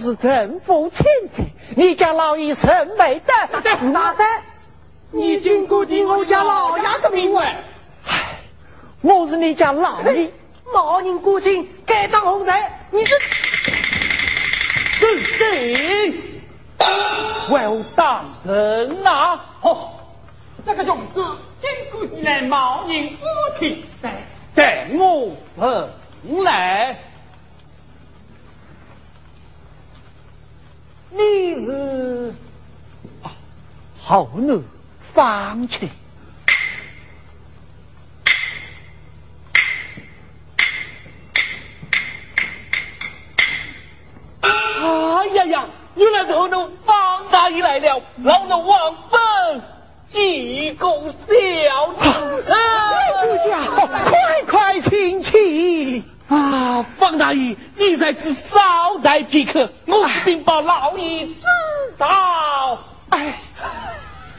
是政府亲戚，你家老爷甚没得？是哪的？你经过的我家老爷的名位。唉，我是你家老爷，老人过境该当红人，你这是谁？我当人呐！哦，这个就是经过起来冒人夫妻，带带我回来。你是好女方去。哎呀呀！原来是后奴方大爷来了，老奴王本济公小子，主家快快请起。啊，方大爷，你在此稍待片刻，我去禀报老爷知道。哎，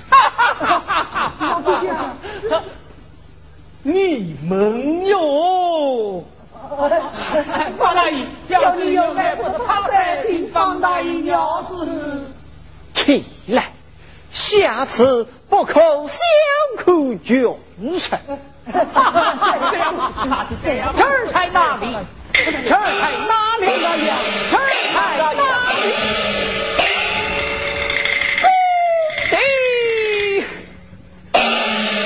哈哈哈哈哈哈！你们哟，方大爷，小弟有来不他在听方大爷要是起来，下次不可小看军臣。这样，这样，这儿在哪里？这儿在哪里呀？这儿在哪里？弟，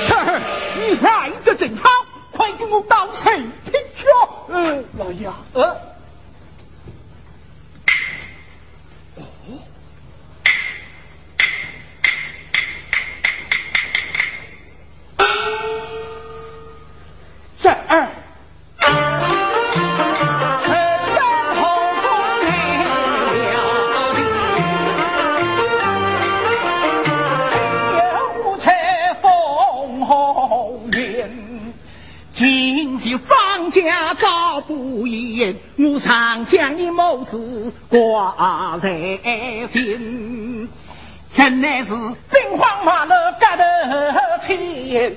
这儿你来的正好，快给我到身听去。嗯，老爷，呃。这儿，身后宫有彩凤红颜，今夕方家早不言，我常将你母子挂在心，真乃是兵荒马乱隔头前。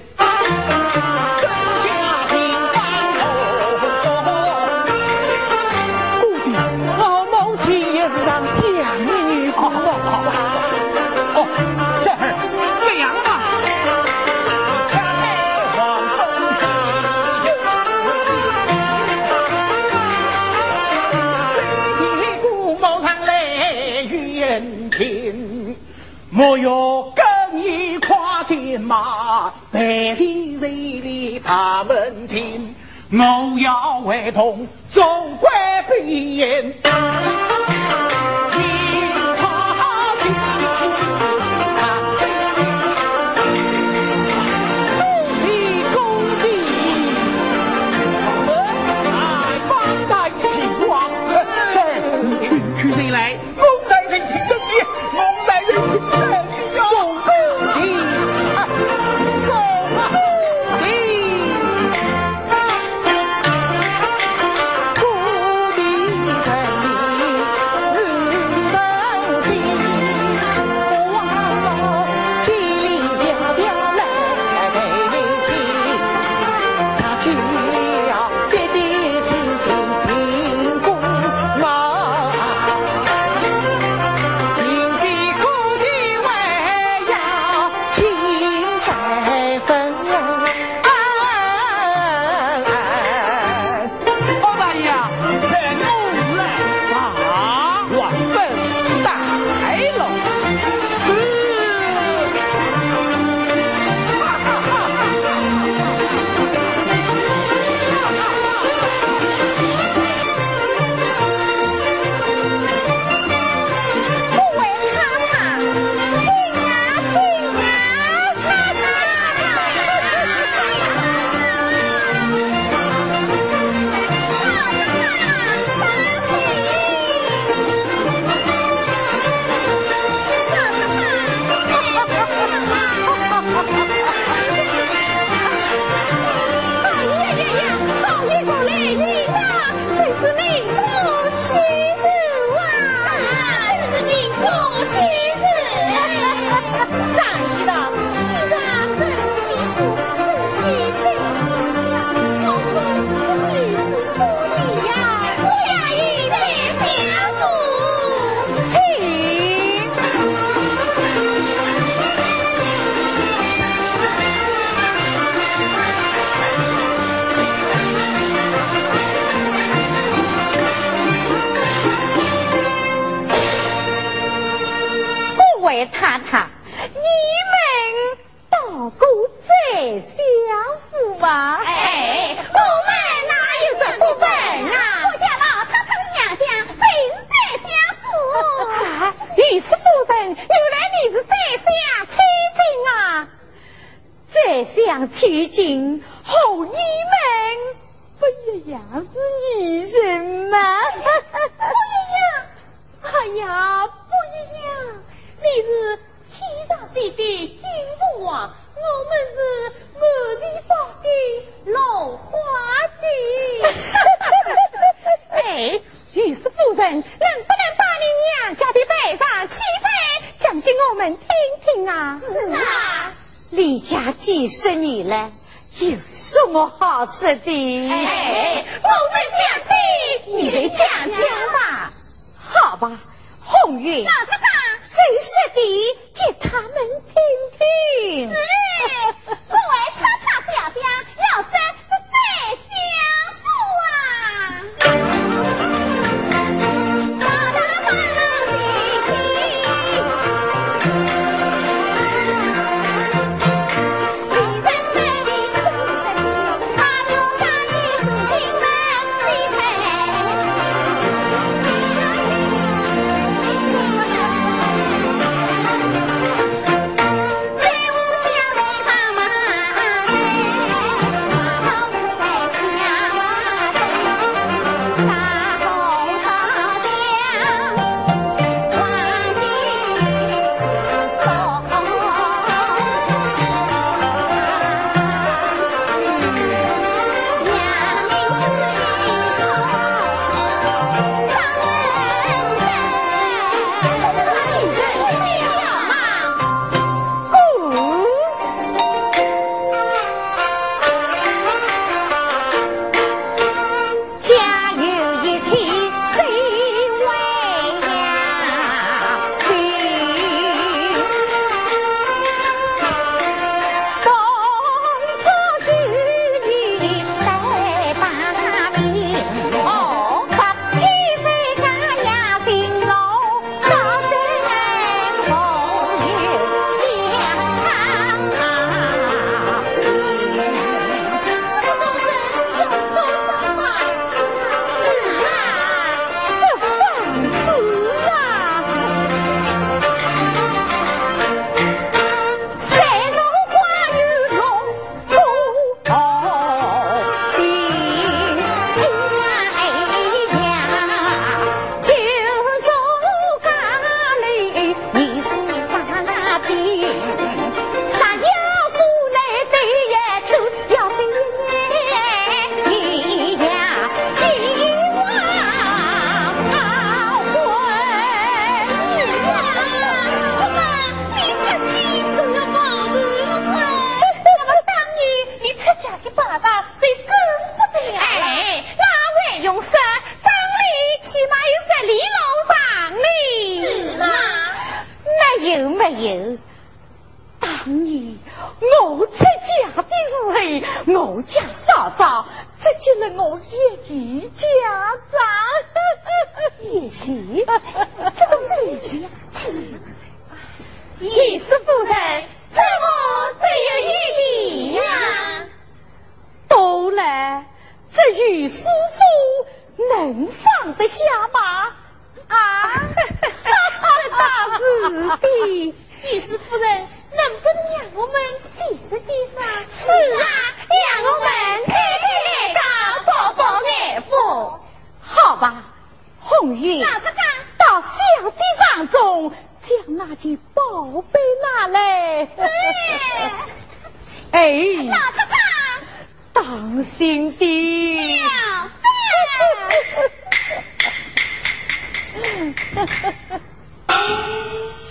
我要跟你跨进马，白起十里大门前，我要为同总官兵。毕竟好你们不一样是女人是你呢？有什么好吃的。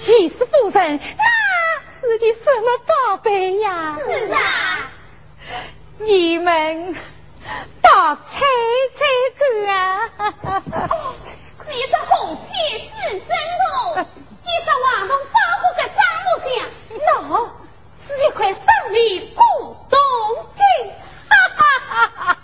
你是夫人，那是你什么宝贝呀？是啊，你们把猜猜看啊！是一只红旗子孙哦，一只黄铜包裹的樟木箱，那是一块胜利古铜镜。哈哈哈哈！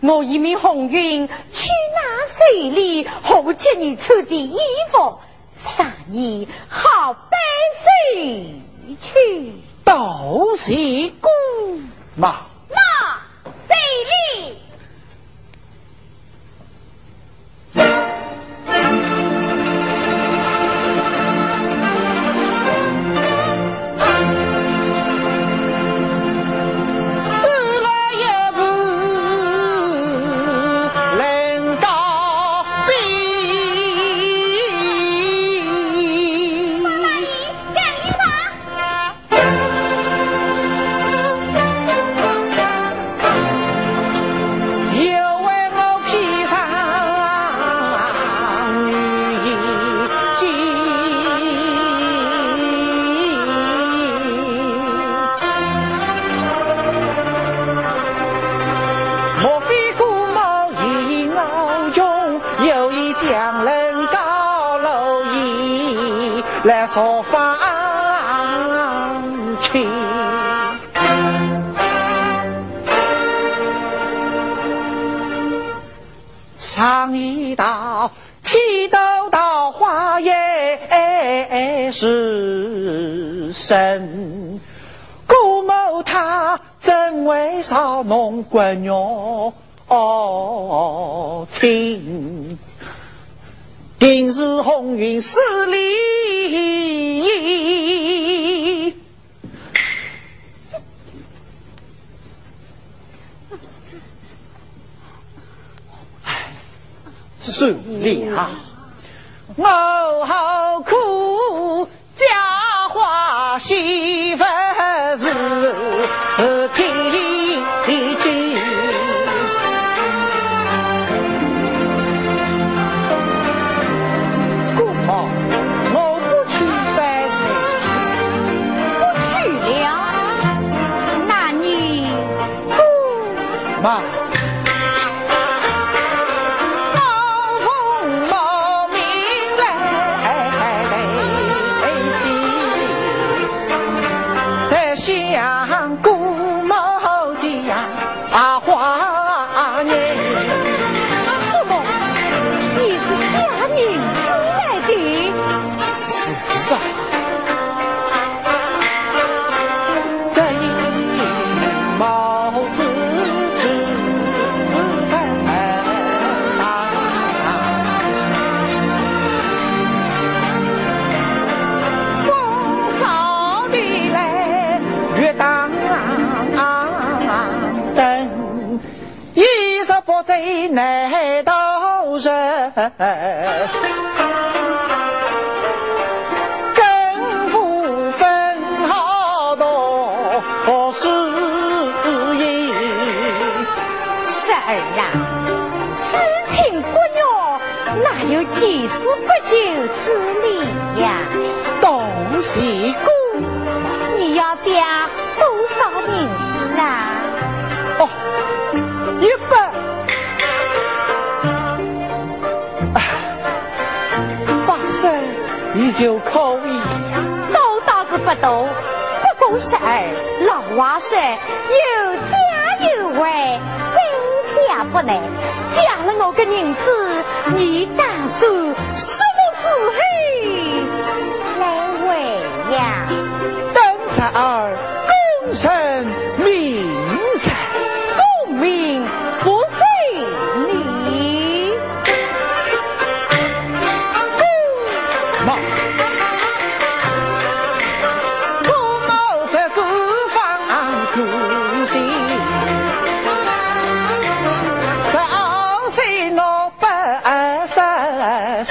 我一面红云去拿水里何洁你出的衣服，上衣好白水去，都是姑妈。定，定是红云十里。算了，我好苦，家花媳妇难道人，跟夫分好多事业。婶儿啊，此情不妙，哪有几时不久之理呀？多谢你就可以，多倒是不多，不过是儿老娃说有家有位，再嫁不难，嫁了我个人子，你打算什么时候来回呀？等着儿功成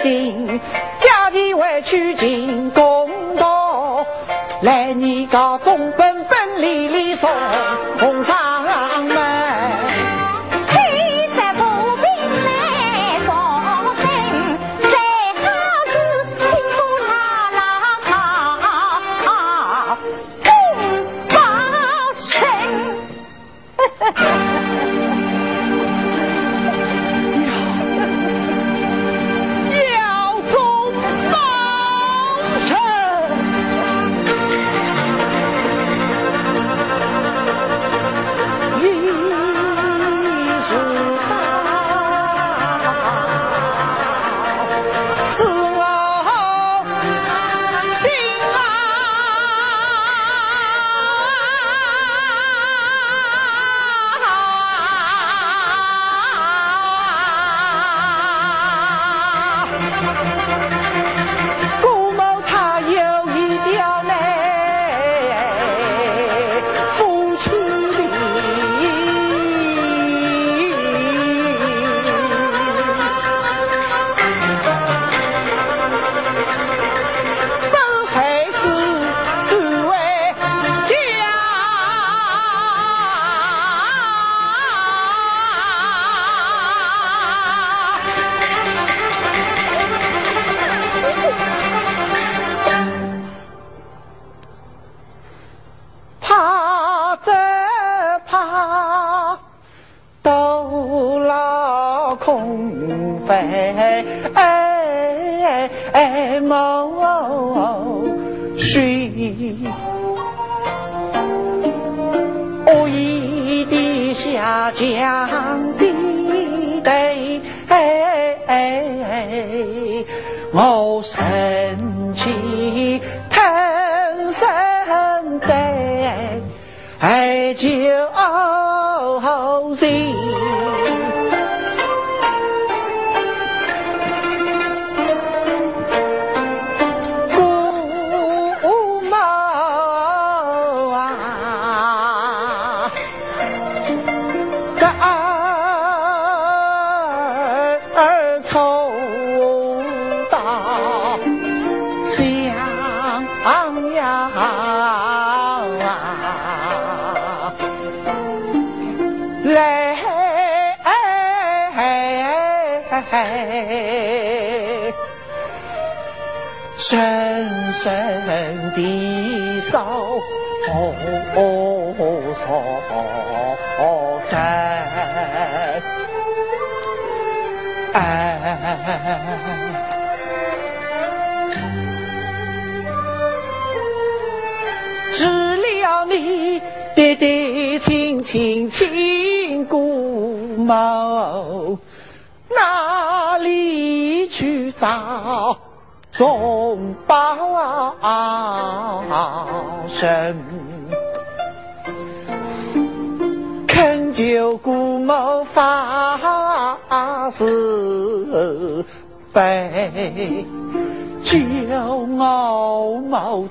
今假既回去，尽公道来年家中本本利利送。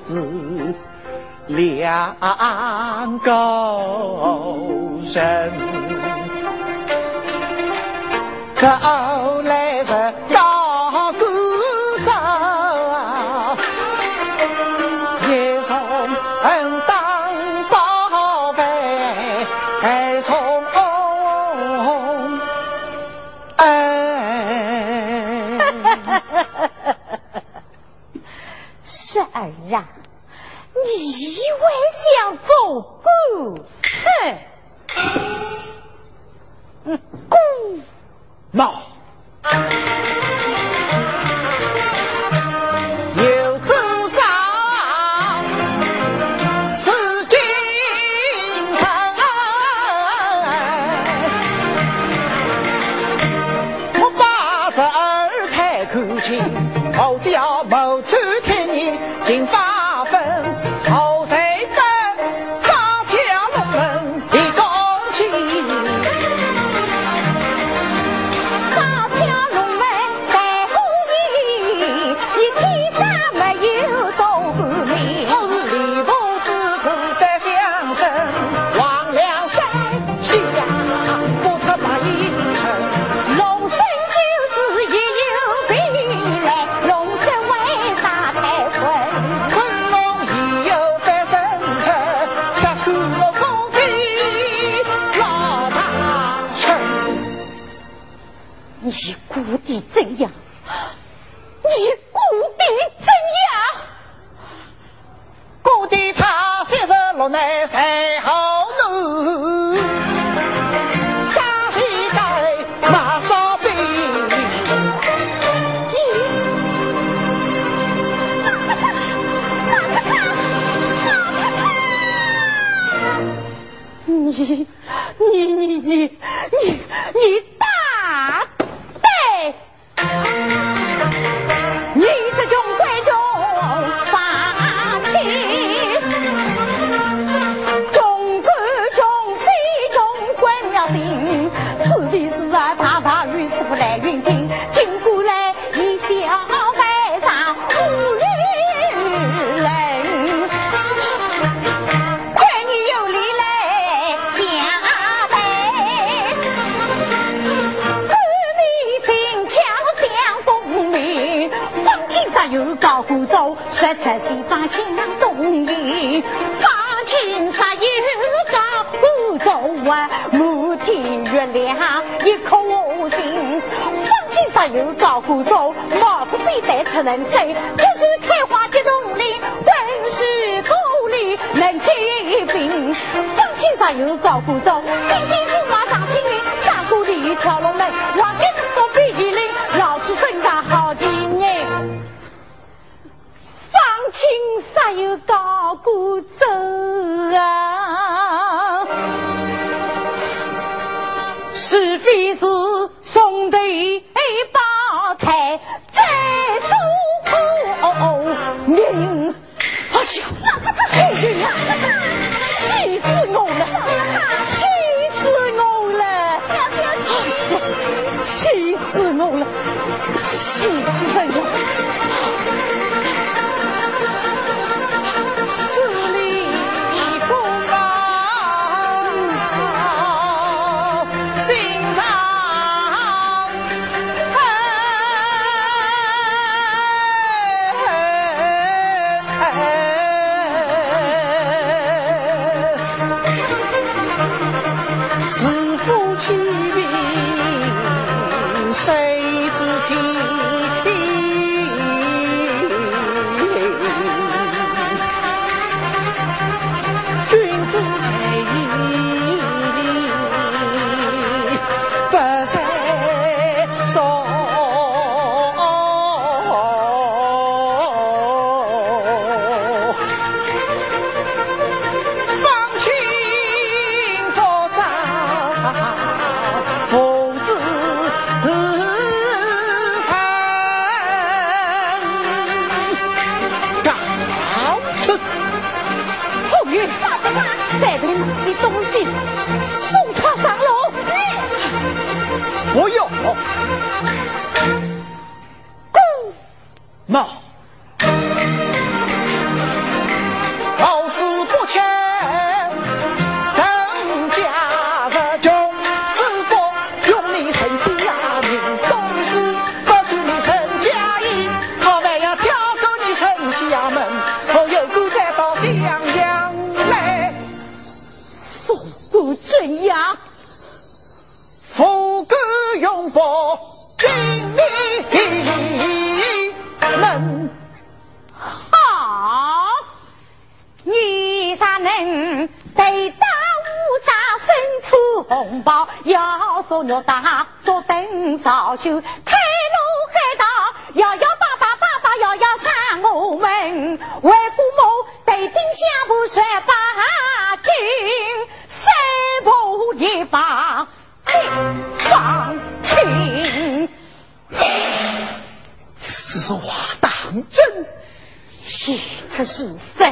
子两高人。高儿啊，你还想做狗？哼，嗯，闹。Nou, 我打坐等朝休，开路开道，幺幺八八八八幺幺三，我们为父母，头顶下不缺八金，三步一把，立双亲。此话当真？现这是谁？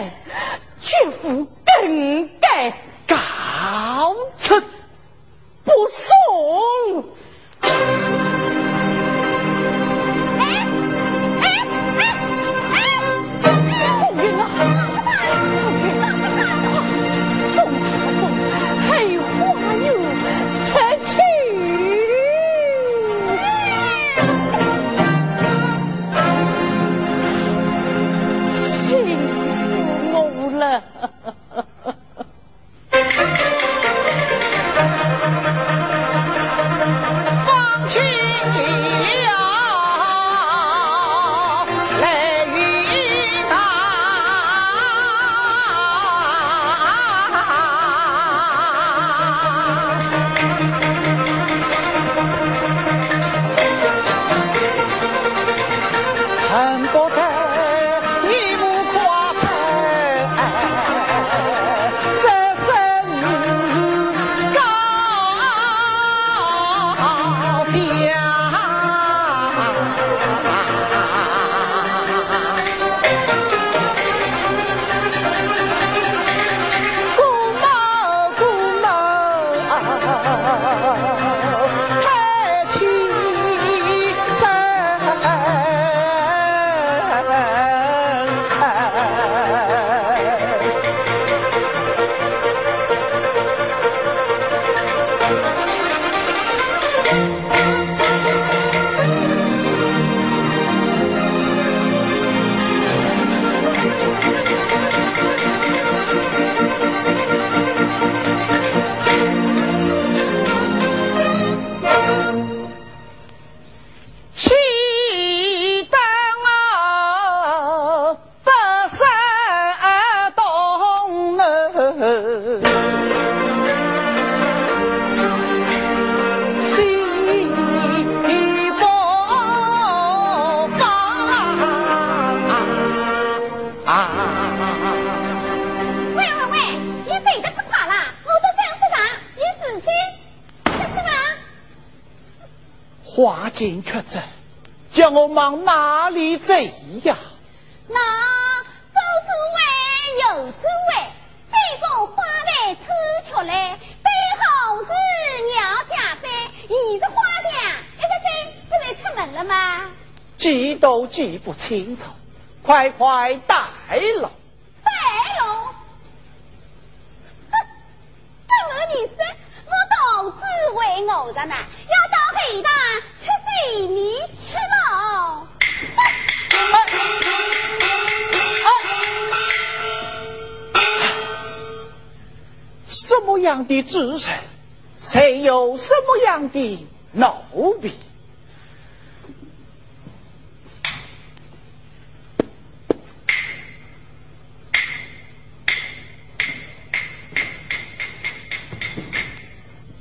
谁有什么样的奴婢？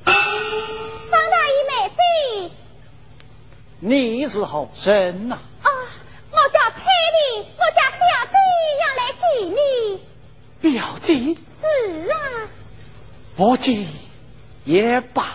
方大爷，妹子，你是何人呐？啊，我叫彩丽，我家小周要来见你。表姐。是啊。我见。也罢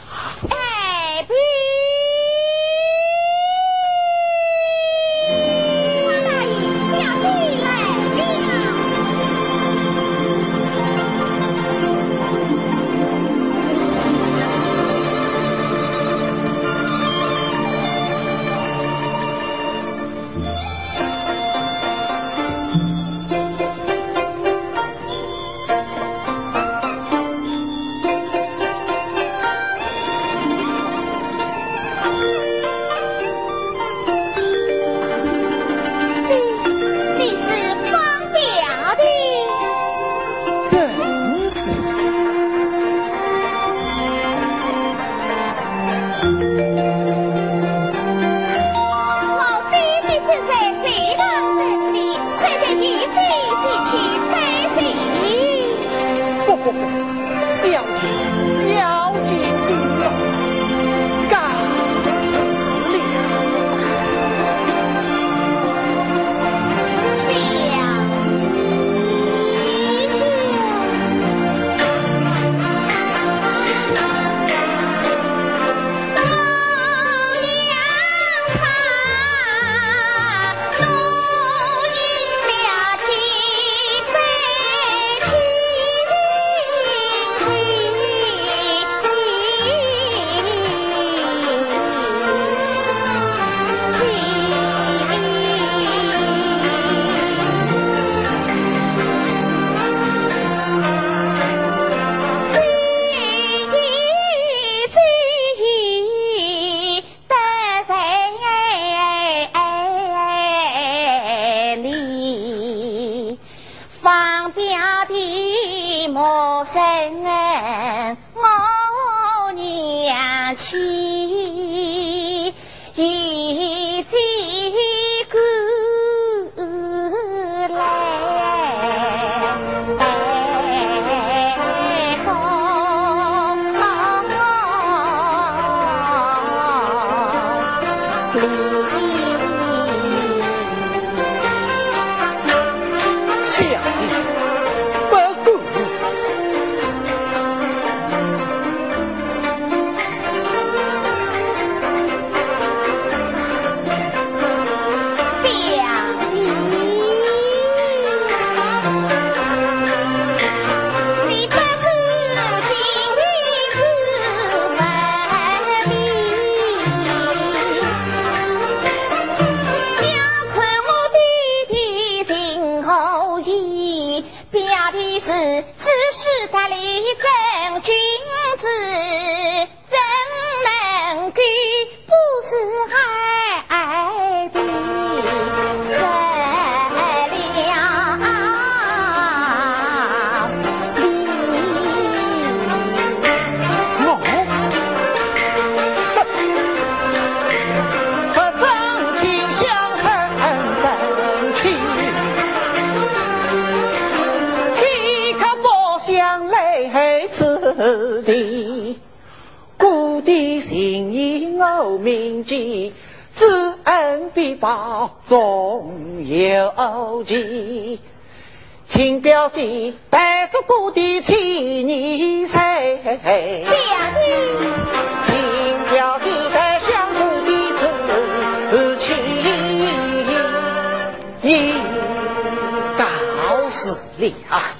了。我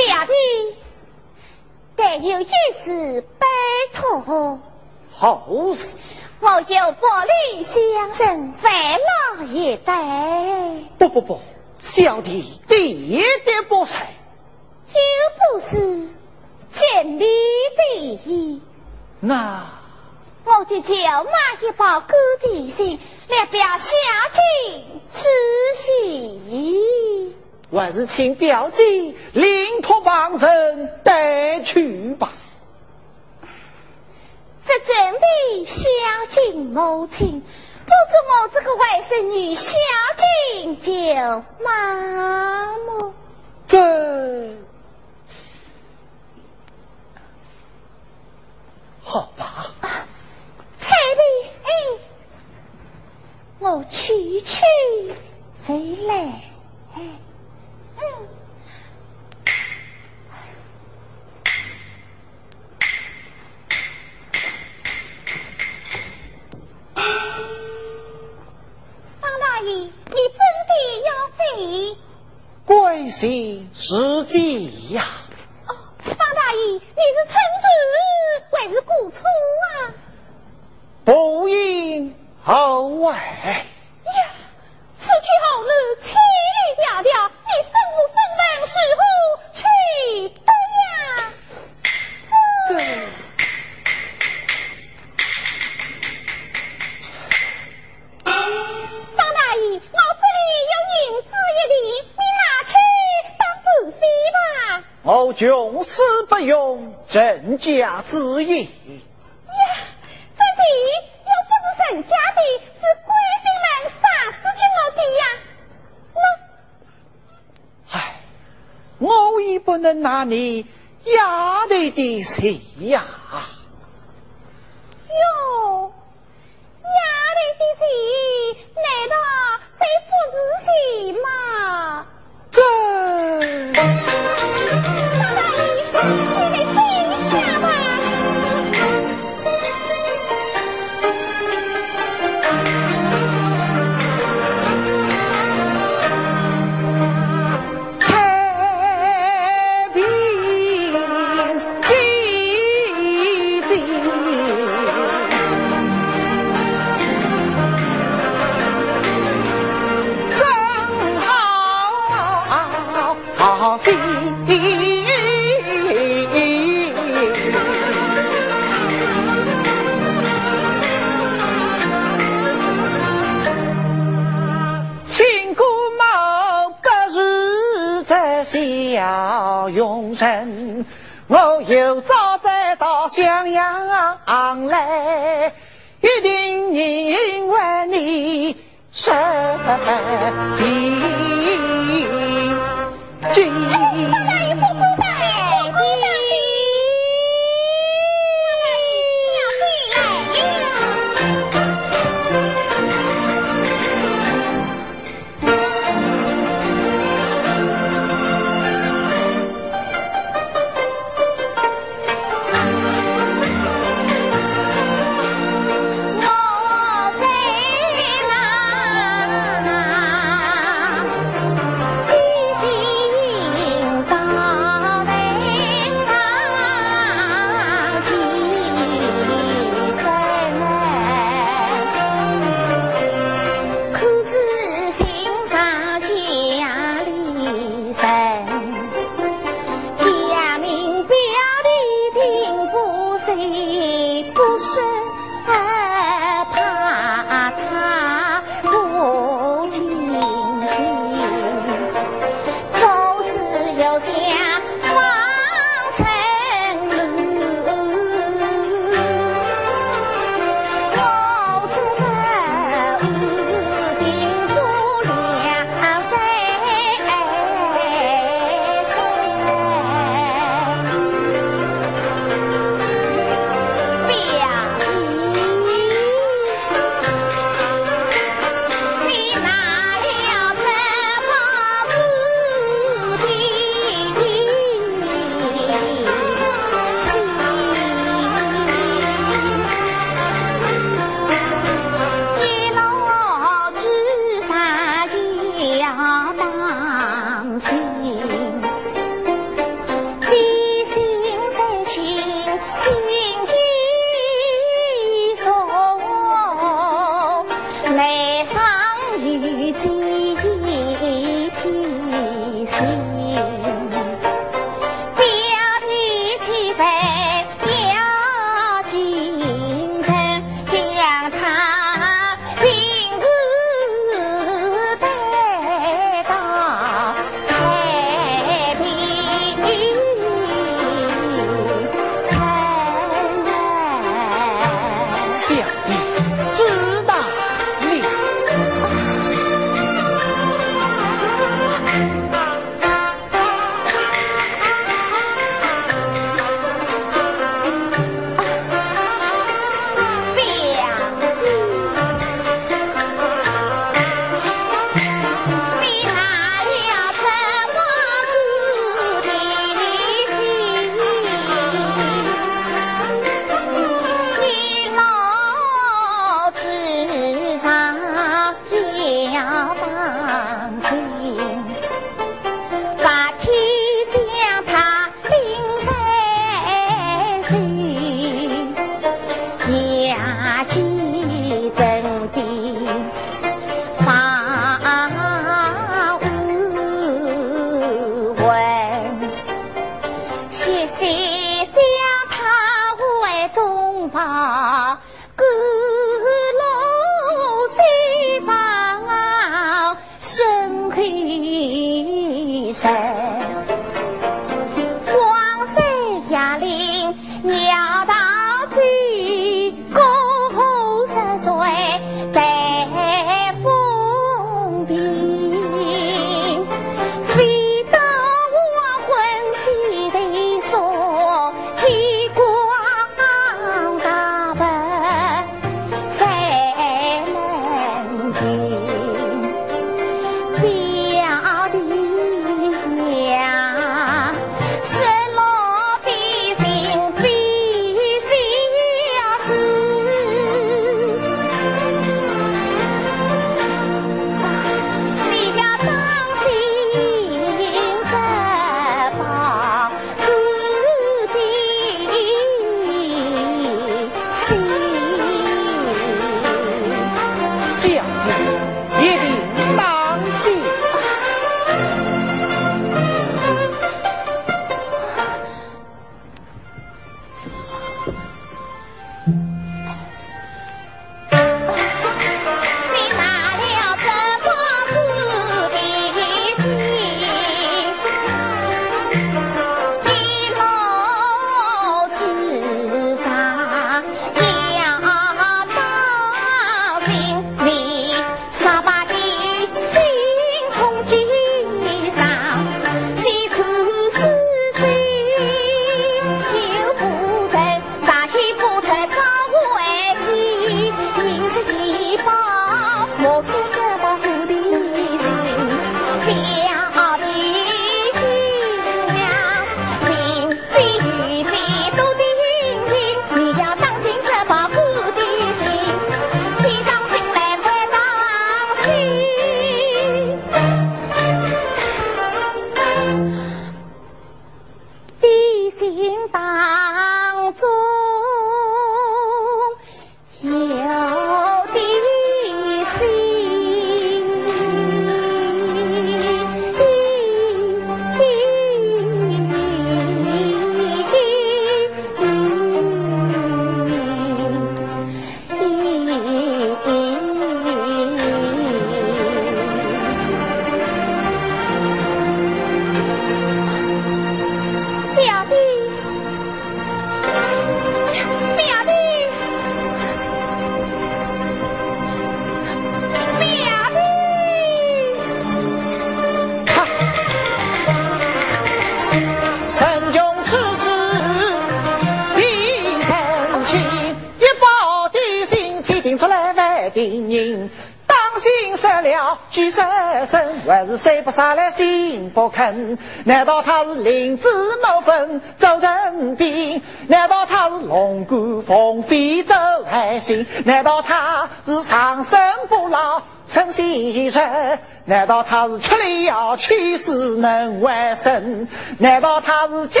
还是谁不杀来心不肯？难道他是灵芝莫分走人兵？难道他是龙骨凤飞走海星？难道他是长生不老陈先生？难道他是吃了药去世能还生？难道他是家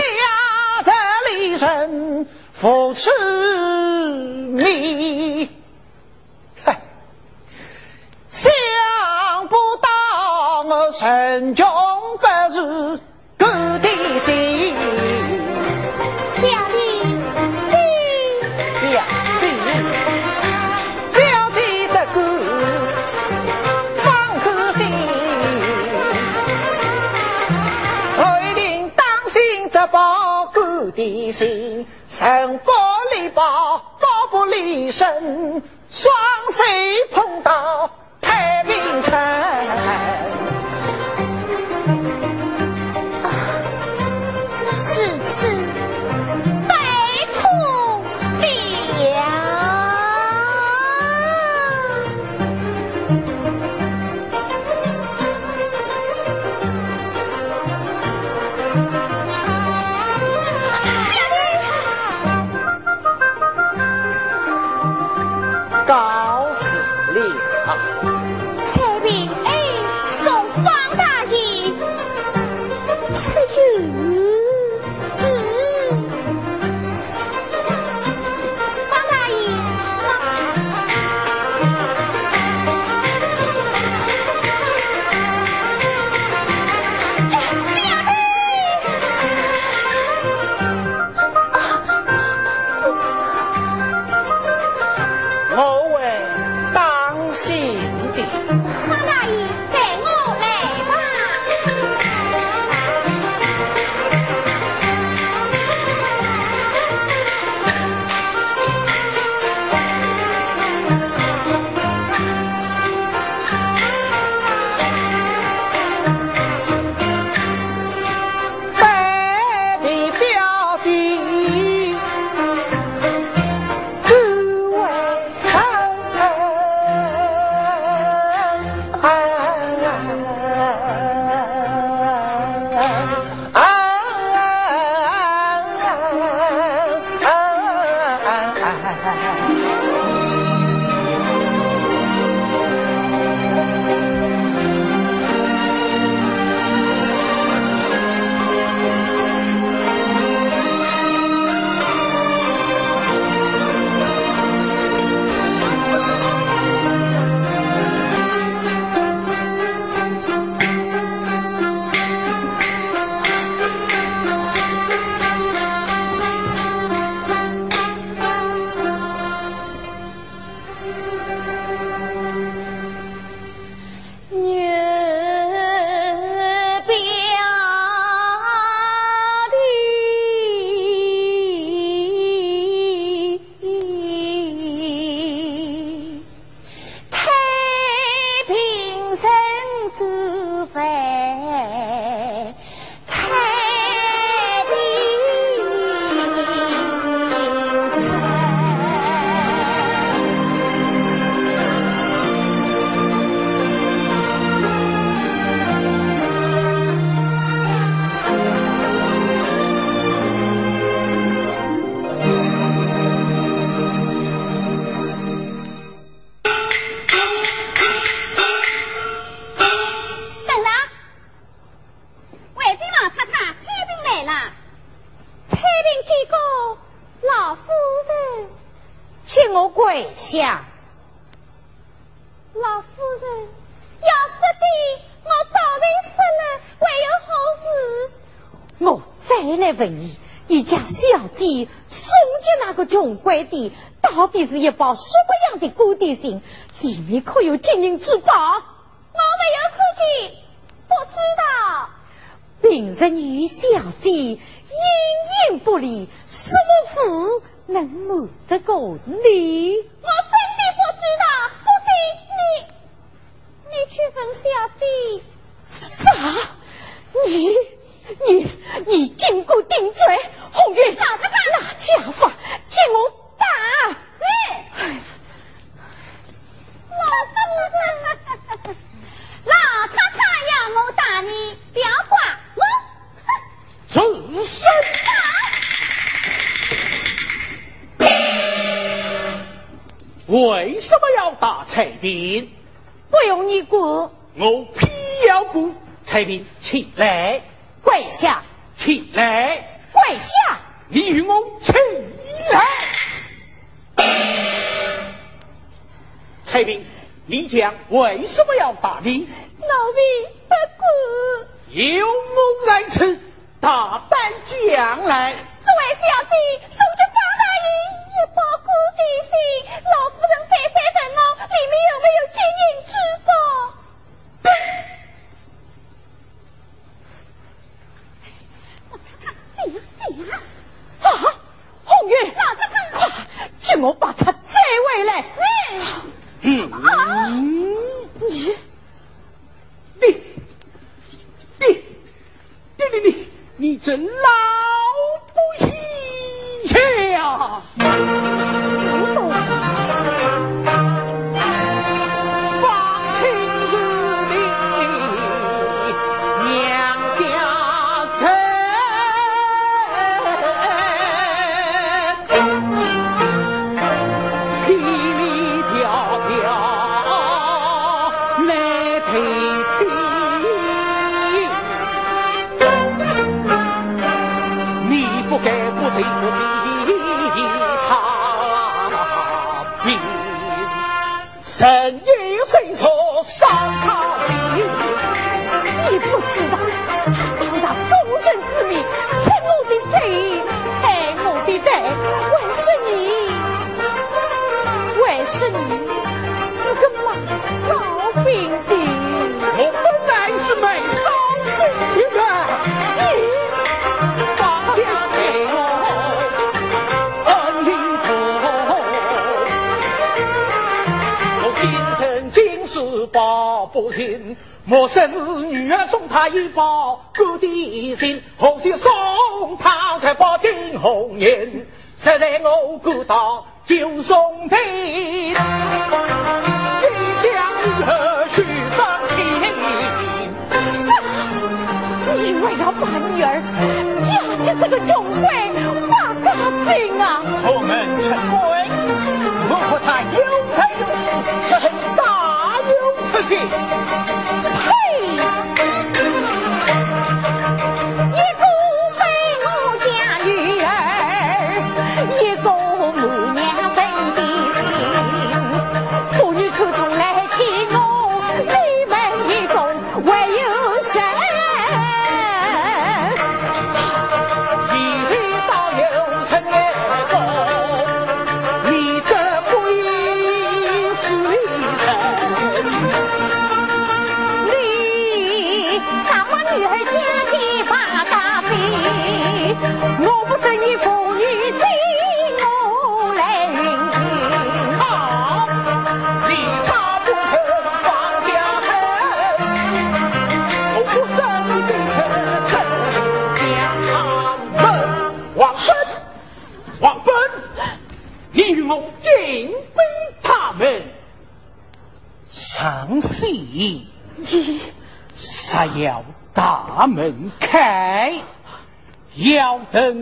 宅里人佛出命？想不到我神穷不是狗的心，表弟，表弟，表姐这个放可心，我一定当心这包狗的心，生不离包，包不离身，双手碰到。太平城。到底是一包什么样的古典型？里面可有金银珠宝？我没有看见，不知道。平日与小姐阴影不离，什么事能瞒得过你？我真的不知道。不信你，你去问小姐。啥？你你你金箍顶罪，红云，拿家法，借我打。哎，老夫人，老太太要我打你，不要管我。出身大。为什么要打彩兵？不用你管，我偏要管。彩兵起来跪下，起来跪下，你与我起来。蔡斌，你讲为什么要打你？老命不顾，有梦在此，大胆将来。这位小姐，送着方大人一包括底信，老夫人再三问我，里面有没有金银珠宝？我看看，怎样怎样？啊，红玉，快叫我把他追回来。嗯，你，你，你，你你你，你这老不义气呀！父亲。莫说是女儿送他一包狗的信，何须送他十包金红银？实在我顾到就送的，一将女儿去放亲。你为了把女儿嫁进这个穷鬼马家精啊！我们陈贵，我和他有才有势，是很有要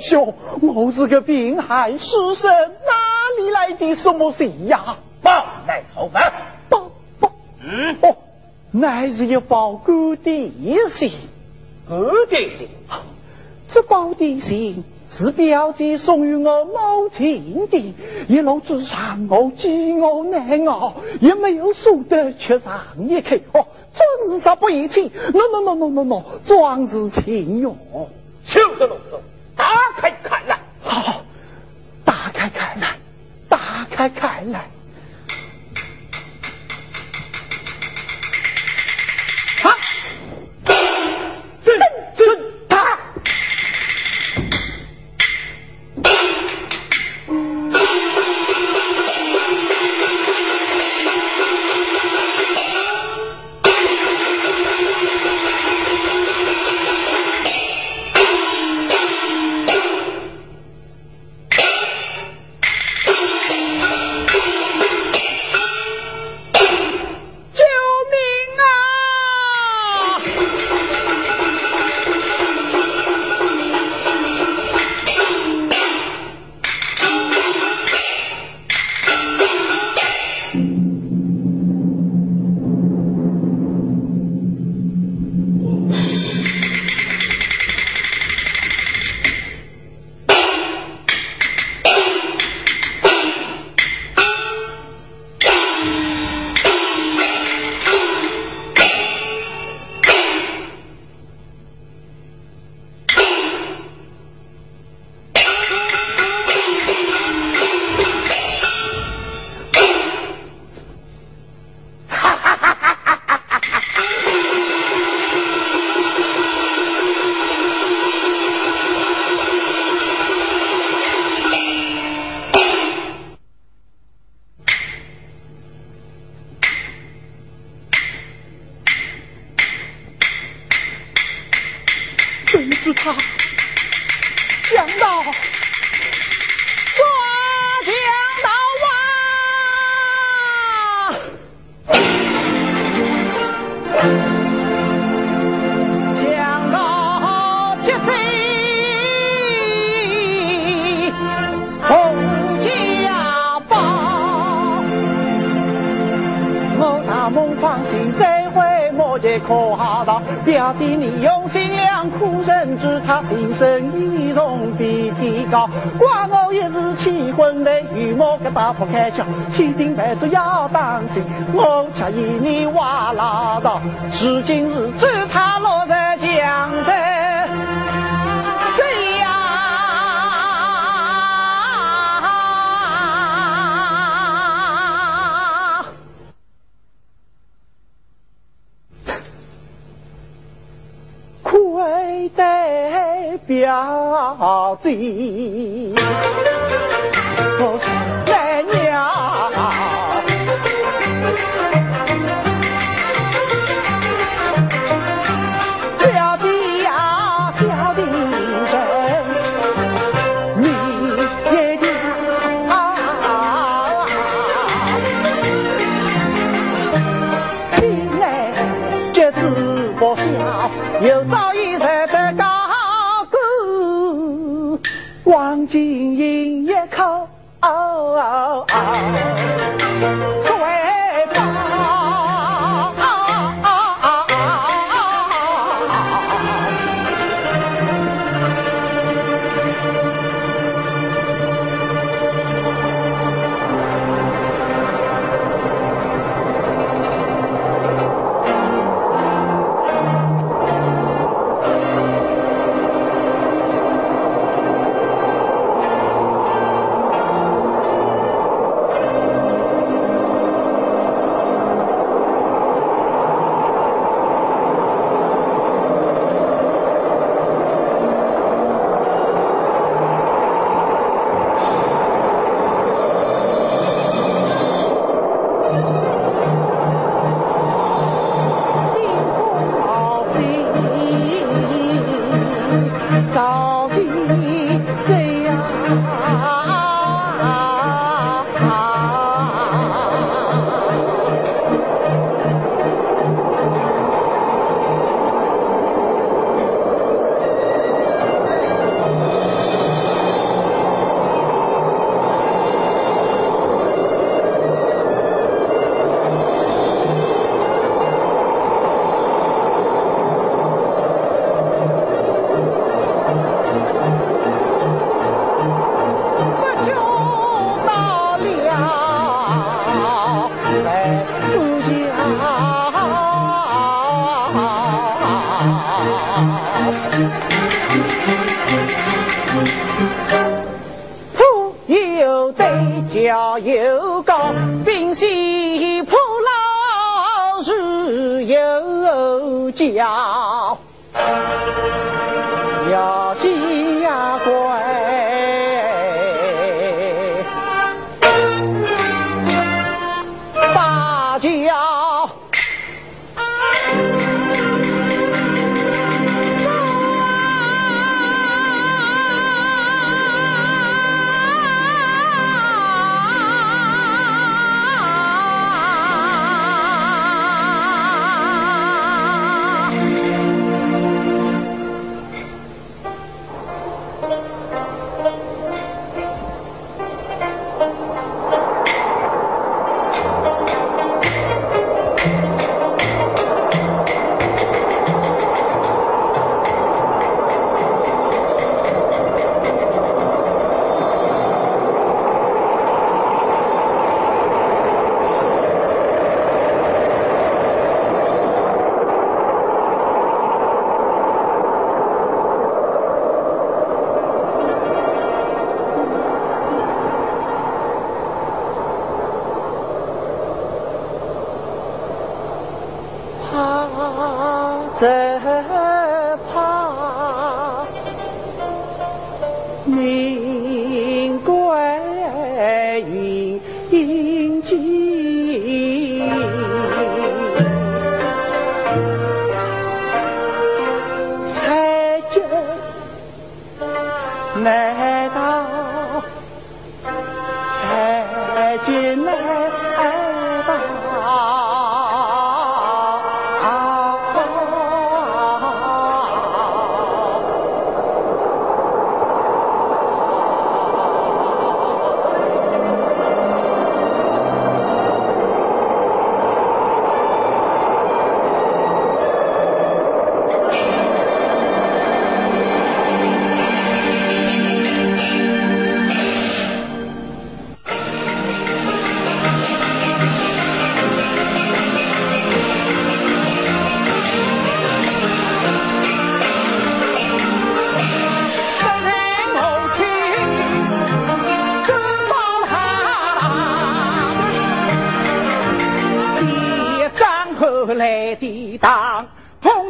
兄，我是个病寒书生，哪里来的什么信呀？报来投分。报报，嗯，哦，乃是一包古的信，古的信，这包的信。是表姐送与我母亲的，一路之上我饥饿难熬，也没有舍得吃上一口。哦，真是啥不义气！no no no no no no，壮士情勇，休得啰嗦，打开看来。好，打开看来，打开看来。打不开枪，千叮万嘱要当心。我却以你话唠叨，如今是追他落在江山，谁呀？快代表姐。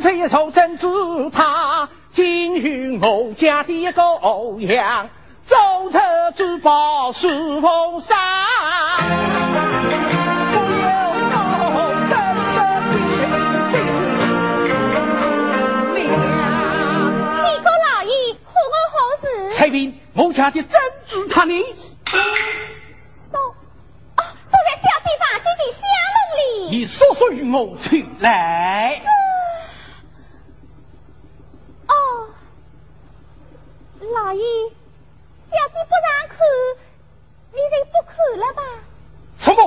这一手珍珠塔，金玉我家的一个偶像，走出珠宝是风沙。几个老爷，和我何事？彩萍，我家的珍珠塔呢？你说说与我出来。哦，老爷，小姐不让看，你就不看了吧？什么？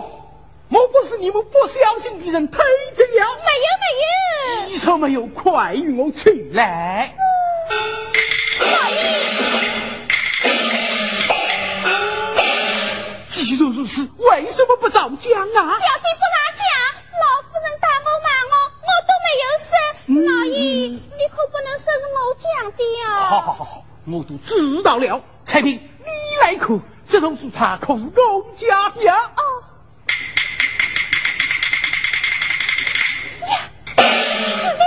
莫不是你们不小心被人推进了？没有没有。记仇没有？快与我出来。老爷，既然如此，为什么不早讲啊？小姐不让讲。老夫人打我骂我，我都没有说。老爷，你可不能说是我讲的啊！好好好好，我都知道了。彩萍，你来看，这头是他可是公家的啊！哦。呀，是的，的。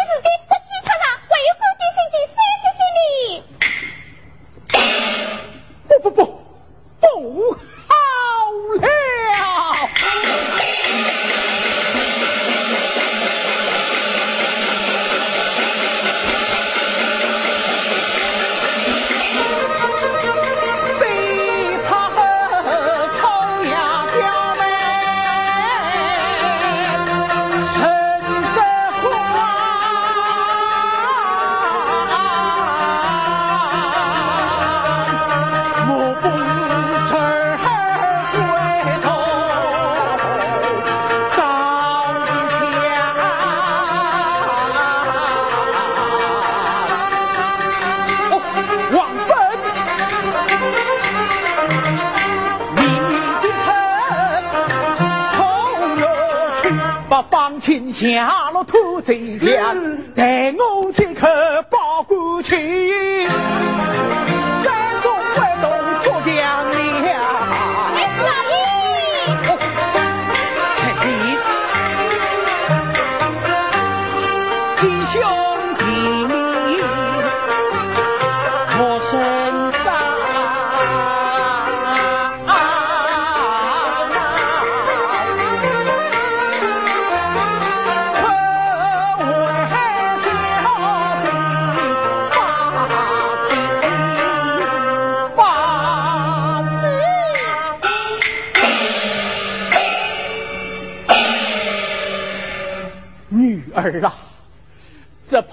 不不不，不下了土贼家，带我这颗报国去，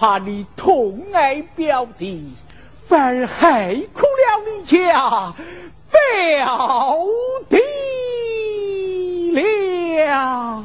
怕你痛爱表弟，反而害苦了你家表弟了。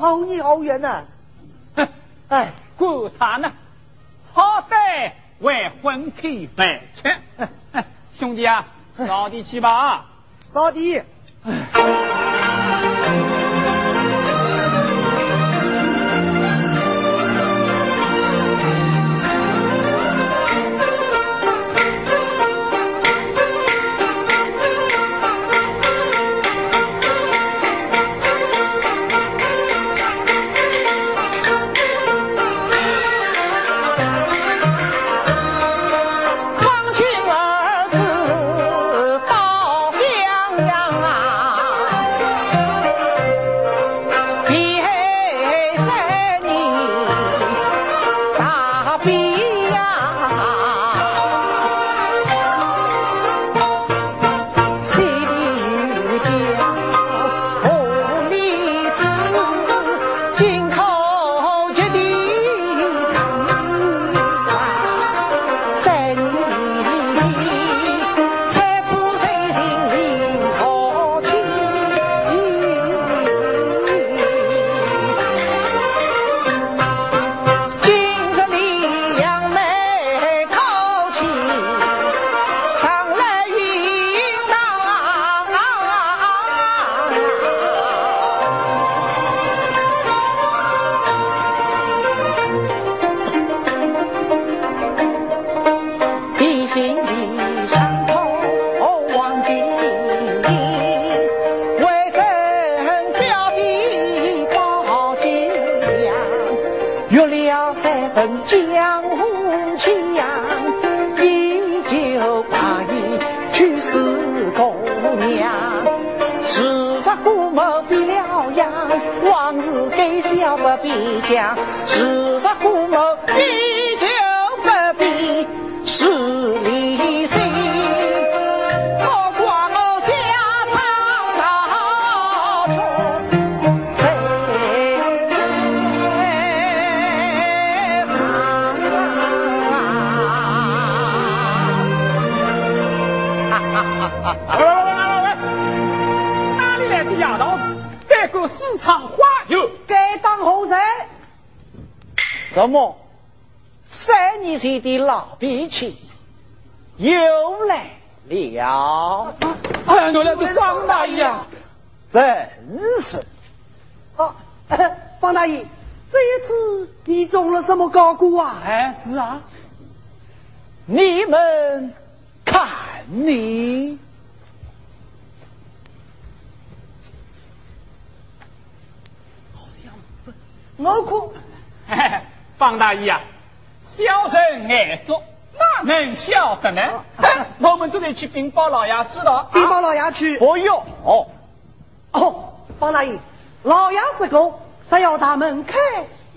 要烧到后年后月呢。哼，哎，管他呢，好歹。为婚配饭吃，兄弟啊，扫地去吧啊，扫地。去禀报老爷知道。禀报老爷去。不用。哦，哦，方大爷，老爷是公，只要大门开，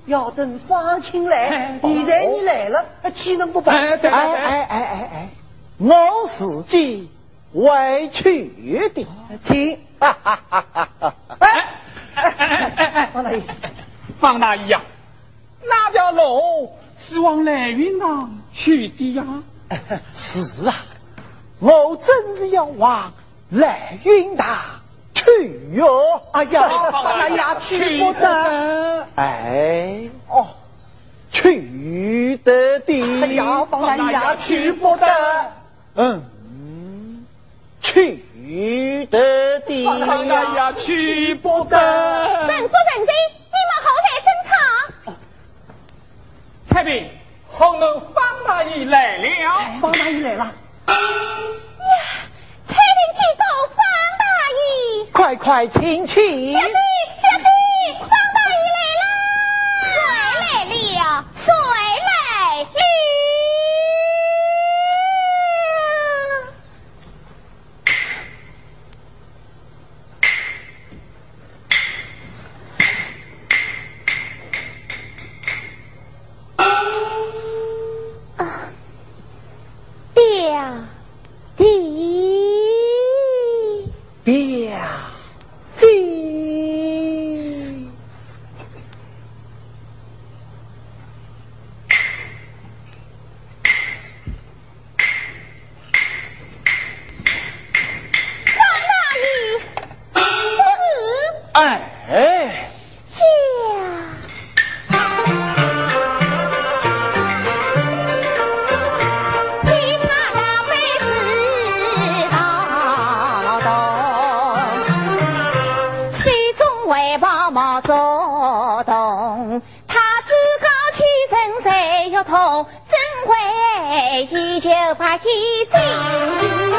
要等方清来。现在你来了，岂能不报？哎哎哎哎哎，我自己委屈的，请。哎哎哎哎哎，方大爷，方大爷呀。那条路是往来云堂去的呀？是啊，我真是要往来云堂去哟！哎呀，哎呀，去不得！哎，哦，去得的！哎呀，方大爷，去不得！嗯，去得的！方大爷，去不得！神夫人贼，你们后台侦查。彩屏，红楼方大爷来了。方大爷来了。呀，彩屏见到方大爷，快快请起。小弟，小弟，方大爷来啦。谁来了？谁来了？做动，他趾高气盛谁要通，怎会依旧把一进。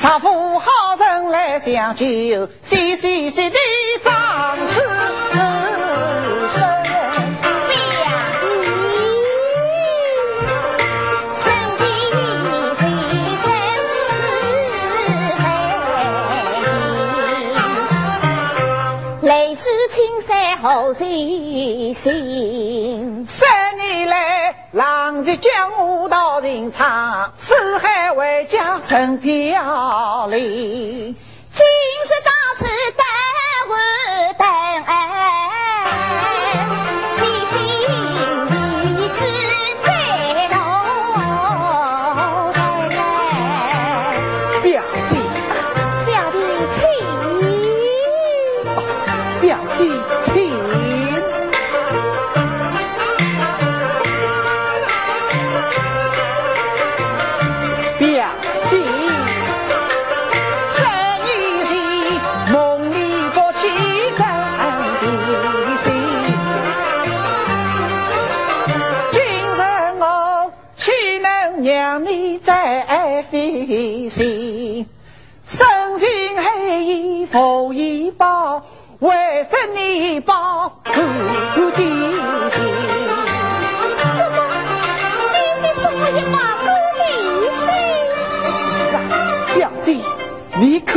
杀父好人来相救，洗洗洗的。脏死手。呀，身谁？泪湿青衫何？浪迹江湖到人场，四海为家成飘零。今世当心，生情黑衣服一包，为着你包苦的心。什么？你是什么一把苦的心？是啊，表姐，你看。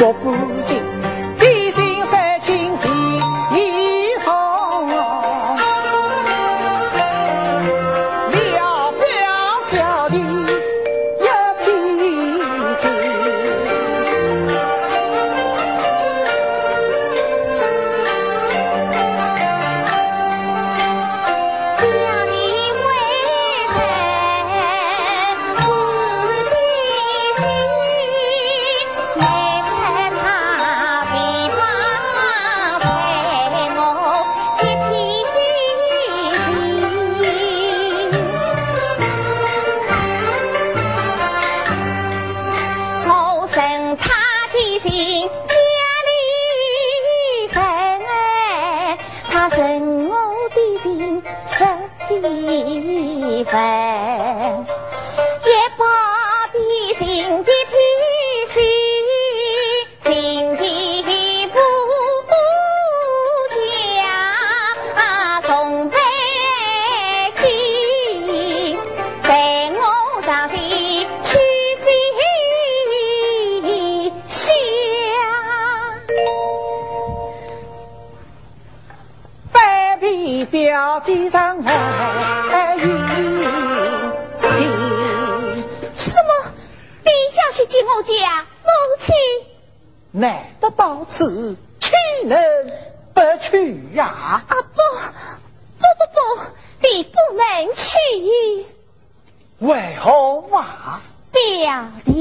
说不尽我家母亲难得到此岂能不去呀？啊不不不不你不能去。为何话？表弟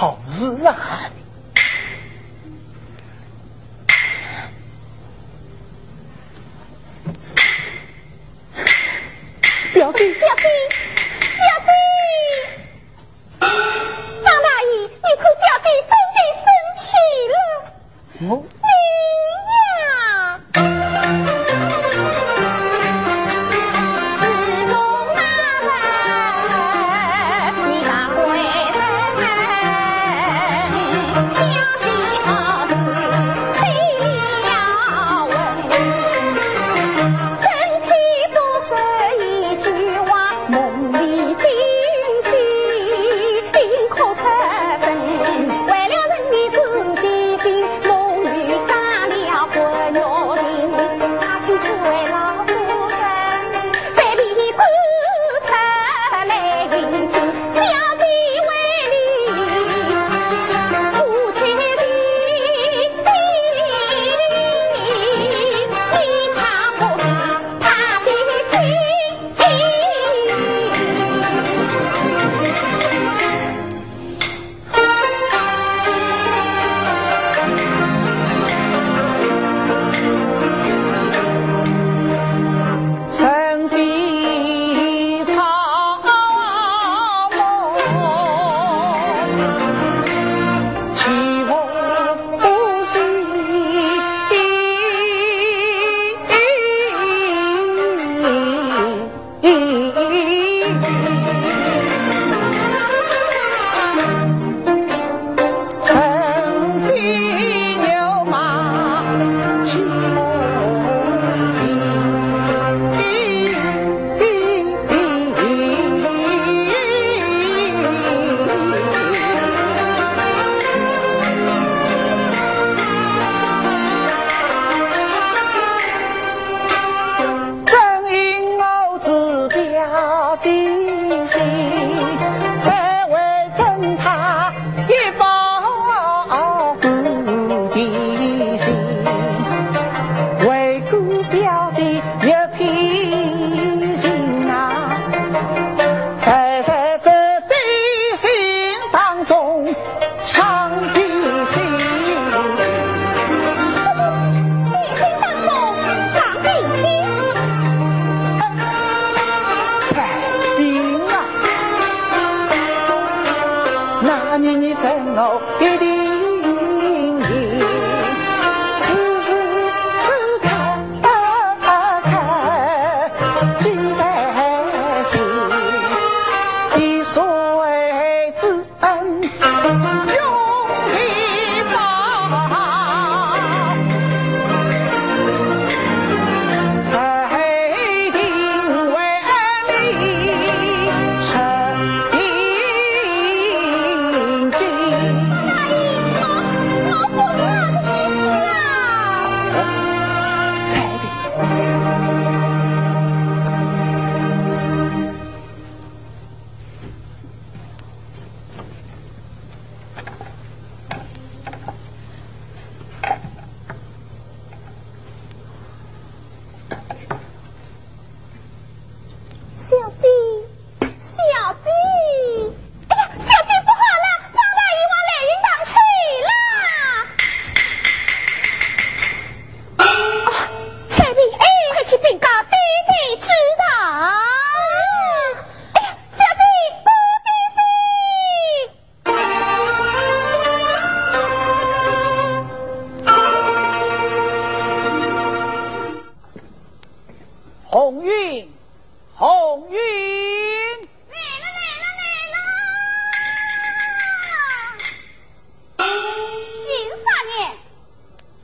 好事啊！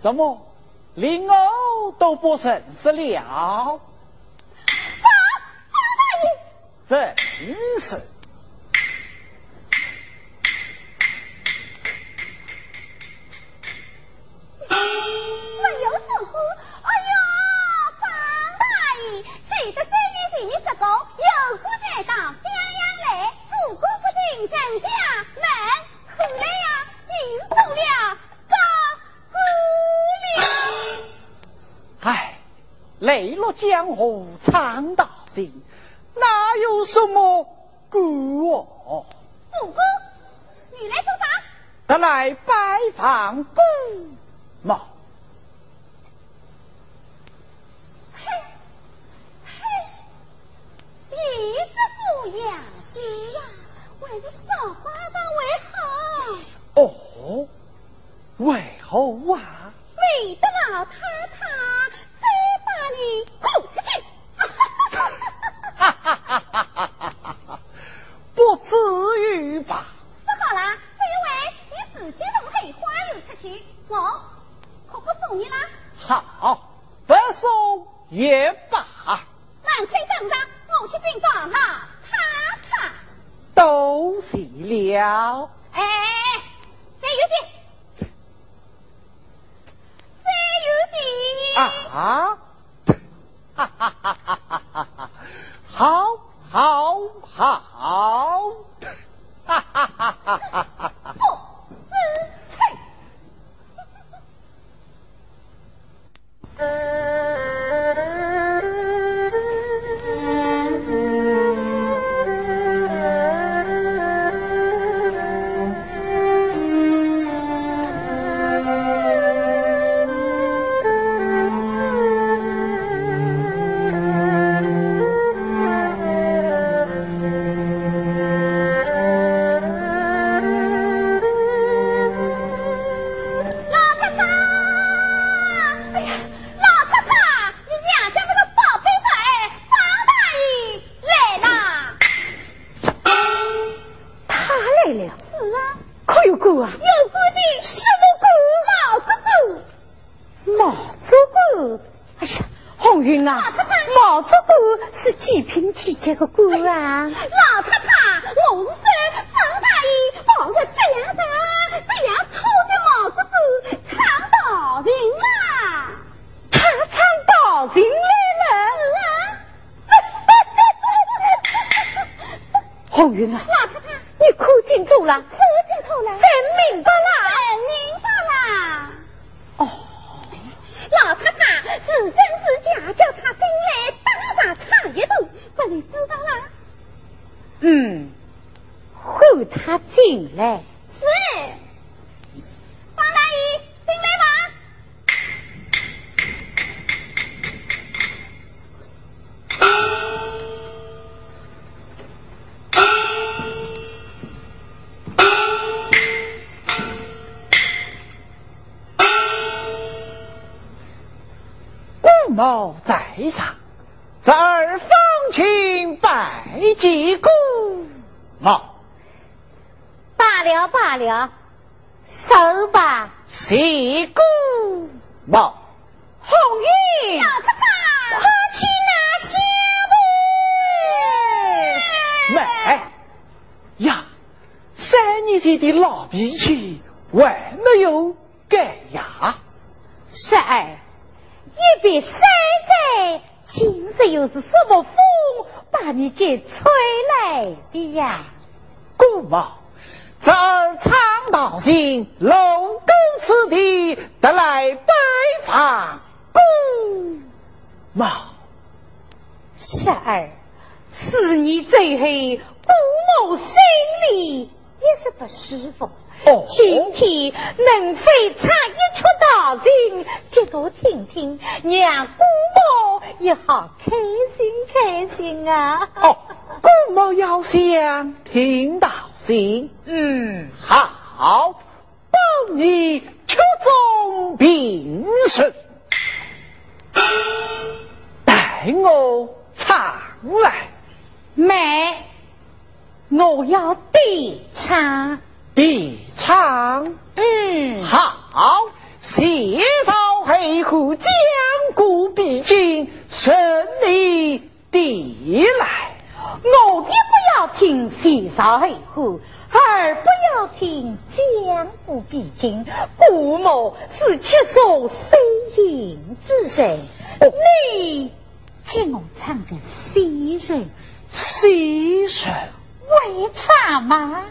怎么连我都不认识了？真是。哦藏的早唱道今，龙宫此地得来白发，公望。十二，此年最黑，姑母心里也是不舒服。哦。今天能否唱一曲大戏，给我听听，让姑母也好开心开心啊。哦。公某要想听到信，嗯，好，帮你出中禀顺，待我常来。没，我要递唱。递唱。嗯，好，携手黑虎将古比军，顺利递来。我也不要听西少黑虎，而不要听江湖必经。古某是七所飞行之人，你叫我唱个西人，西人会唱吗？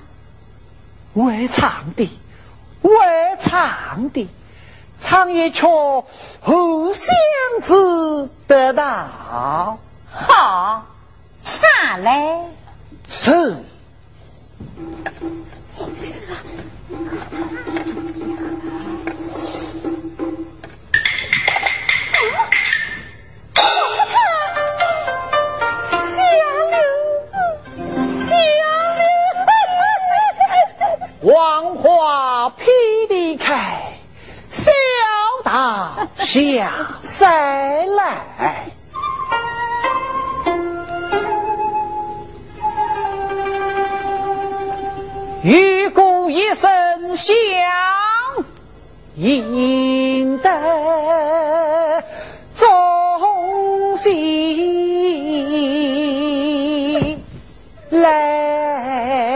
会唱的，会唱的，唱一曲互相知得到。好。唱嘞，是。黄花披地开，小道下 塞来。玉鼓一声响，赢得众喜来。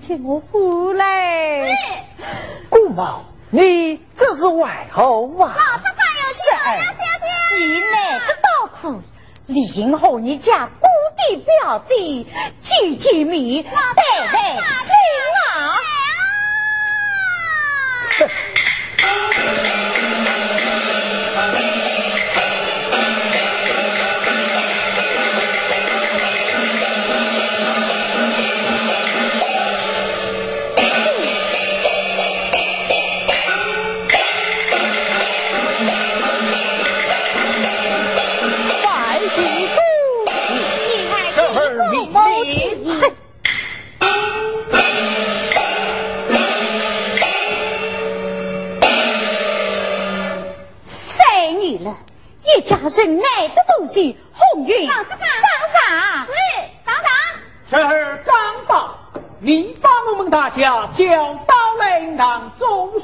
请我府来。顾某，你这是外后啊？老太太有事。你哪个到此？李银和你家姑弟表姐见见面，带带心啊！家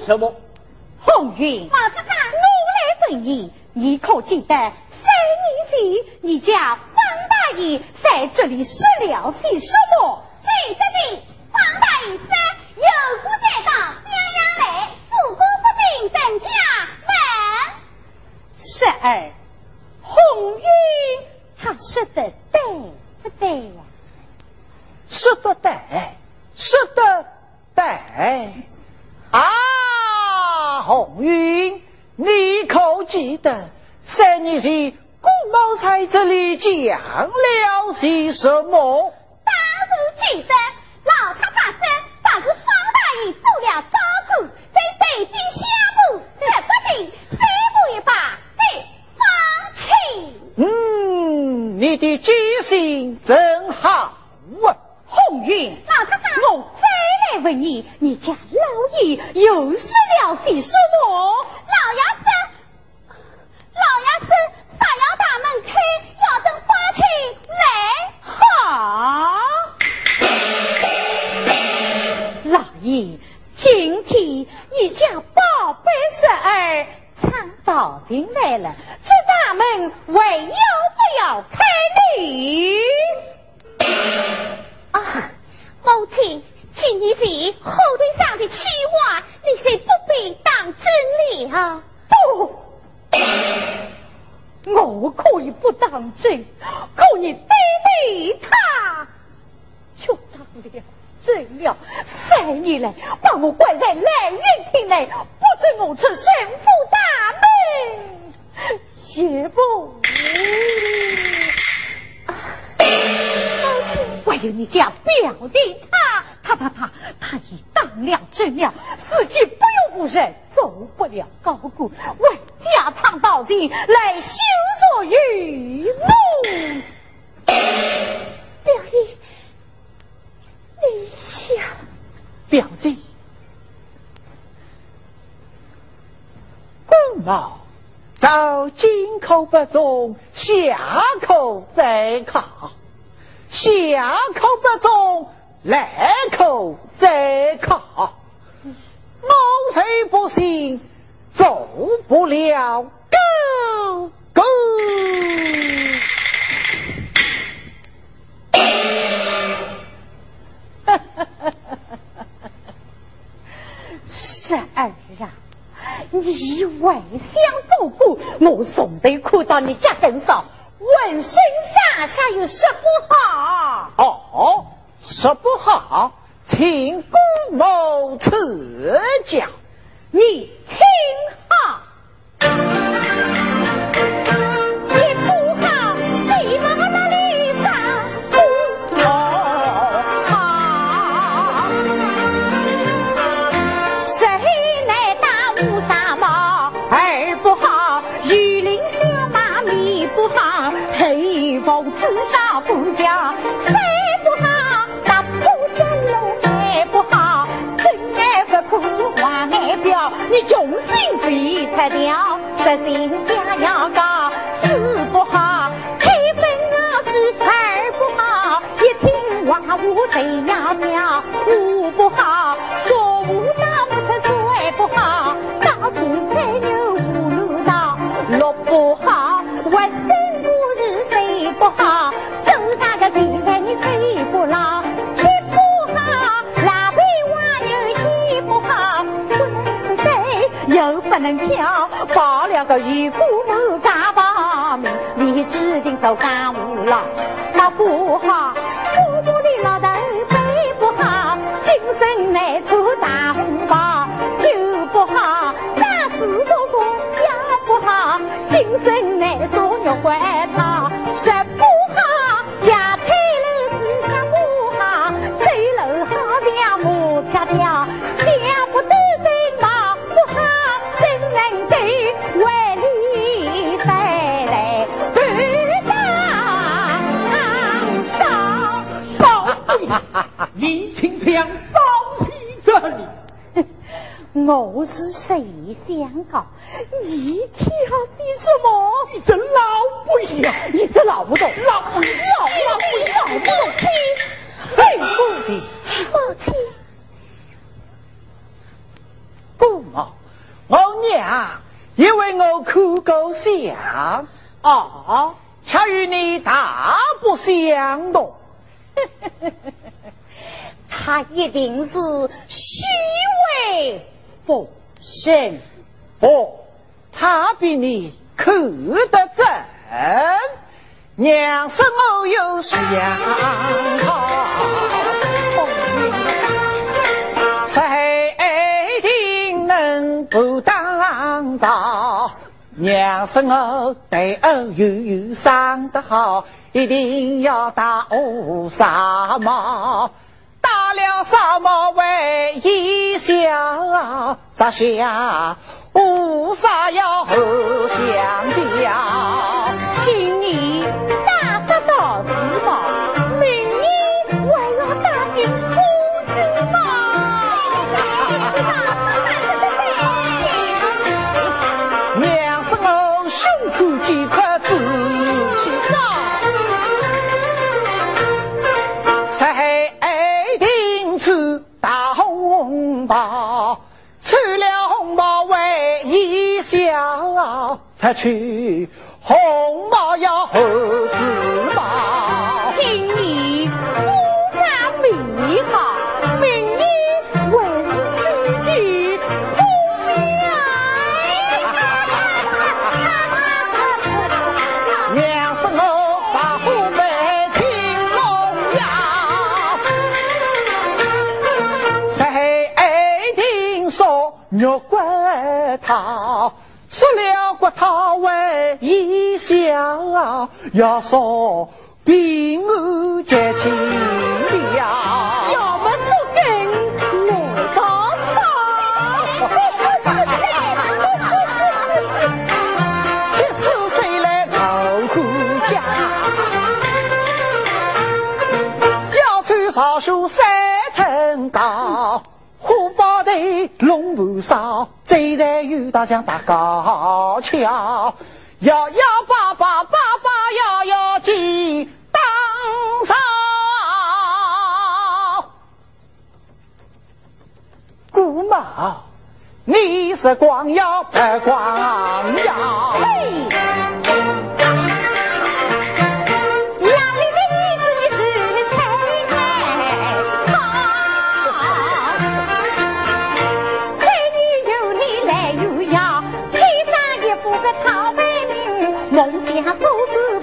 什么？红云，老太太，我来问你，你可记得到你家更少。浑身上下有什不好？哦，什不好，请公母赐教。你听最太掉，实心家要高，四不好，开分啊是二不好，一听话无谁要我是谁相告？你挑些什么？你这老不一样，你这老不懂，老不老老不老不懂，嘿，公的母亲，姑母，我娘因为我苦够相，哦，恰与你大不相同。他一定是虚伪。否认，不，他比你看得真。娘生我有相好，谁定能不当朝？娘生我对儿又有伤得好，一定要打我纱帽。打了什么威一响，这下乌要和相表，今年打得到子吗？明年还要打进夫君吗？娘生我胸口几块痣。取，了红包为一笑，他去红包要猴子帽，请你不赞美好。肉骨头，塑了骨头为伊笑，要说比我结亲了。要么说根来稻草，七十岁来老顾家，要穿少书三层高。虎豹队，龙盘烧，走在雨大江大高桥，摇摇摆摆，摆摆摇摇进当上。姑妈，你是光耀不光耀？跟